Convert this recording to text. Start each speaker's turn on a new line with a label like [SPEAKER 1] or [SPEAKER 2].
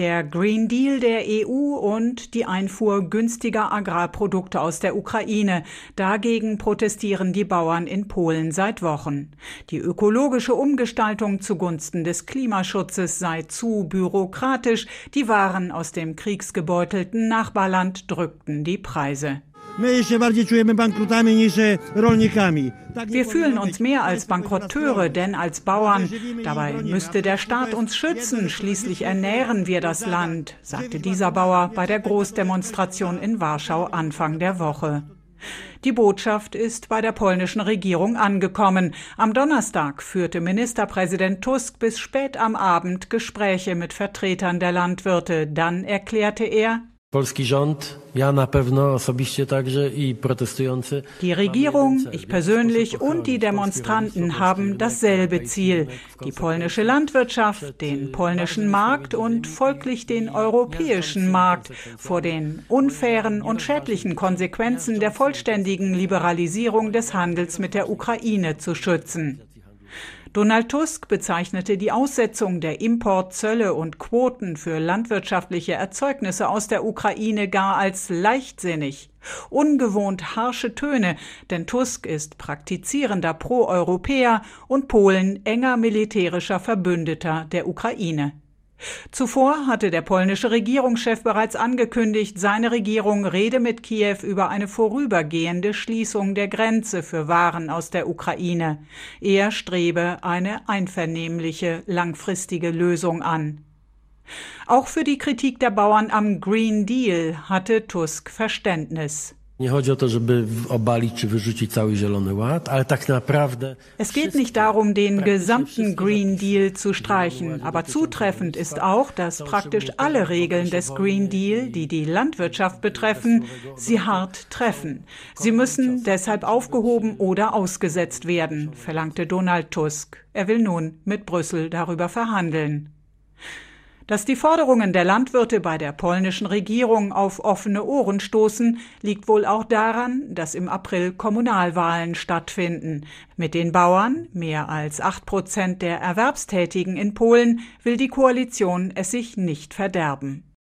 [SPEAKER 1] der Green Deal der EU und die Einfuhr günstiger Agrarprodukte aus der Ukraine. Dagegen protestieren die Bauern in Polen seit Wochen. Die ökologische Umgestaltung zugunsten des Klimaschutzes sei zu bürokratisch. Die Waren aus dem kriegsgebeutelten Nachbarland drückten die Preise. Wir fühlen uns mehr als Bankrotteure, denn als Bauern. Dabei müsste der Staat uns schützen. Schließlich ernähren wir das Land, sagte dieser Bauer bei der Großdemonstration in Warschau Anfang der Woche. Die Botschaft ist bei der polnischen Regierung angekommen. Am Donnerstag führte Ministerpräsident Tusk bis spät am Abend Gespräche mit Vertretern der Landwirte. Dann erklärte er, Die Regierung, ich persönlich und die Demonstranten haben dasselbe Ziel. Die polnische Landwirtschaft, den polnischen Markt und folglich den europäischen Markt vor den unfairen und schädlichen Konsequenzen der vollständigen Liberalisierung des Handels mit der Ukraine zu schützen. Donald Tusk bezeichnete die Aussetzung der Importzölle und Quoten für landwirtschaftliche Erzeugnisse aus der Ukraine gar als leichtsinnig. Ungewohnt harsche Töne, denn Tusk ist praktizierender Pro-Europäer und Polen enger militärischer Verbündeter der Ukraine. Zuvor hatte der polnische Regierungschef bereits angekündigt, seine Regierung rede mit Kiew über eine vorübergehende Schließung der Grenze für Waren aus der Ukraine. Er strebe eine einvernehmliche, langfristige Lösung an. Auch für die Kritik der Bauern am Green Deal hatte Tusk Verständnis. Es geht nicht darum, den gesamten Green Deal zu streichen, aber zutreffend ist auch, dass praktisch alle Regeln des Green Deal, die die Landwirtschaft betreffen, sie hart treffen. Sie müssen deshalb aufgehoben oder ausgesetzt werden, verlangte Donald Tusk. Er will nun mit Brüssel darüber verhandeln. Dass die Forderungen der Landwirte bei der polnischen Regierung auf offene Ohren stoßen, liegt wohl auch daran, dass im April Kommunalwahlen stattfinden. Mit den Bauern, mehr als acht Prozent der Erwerbstätigen in Polen, will die Koalition es sich nicht verderben.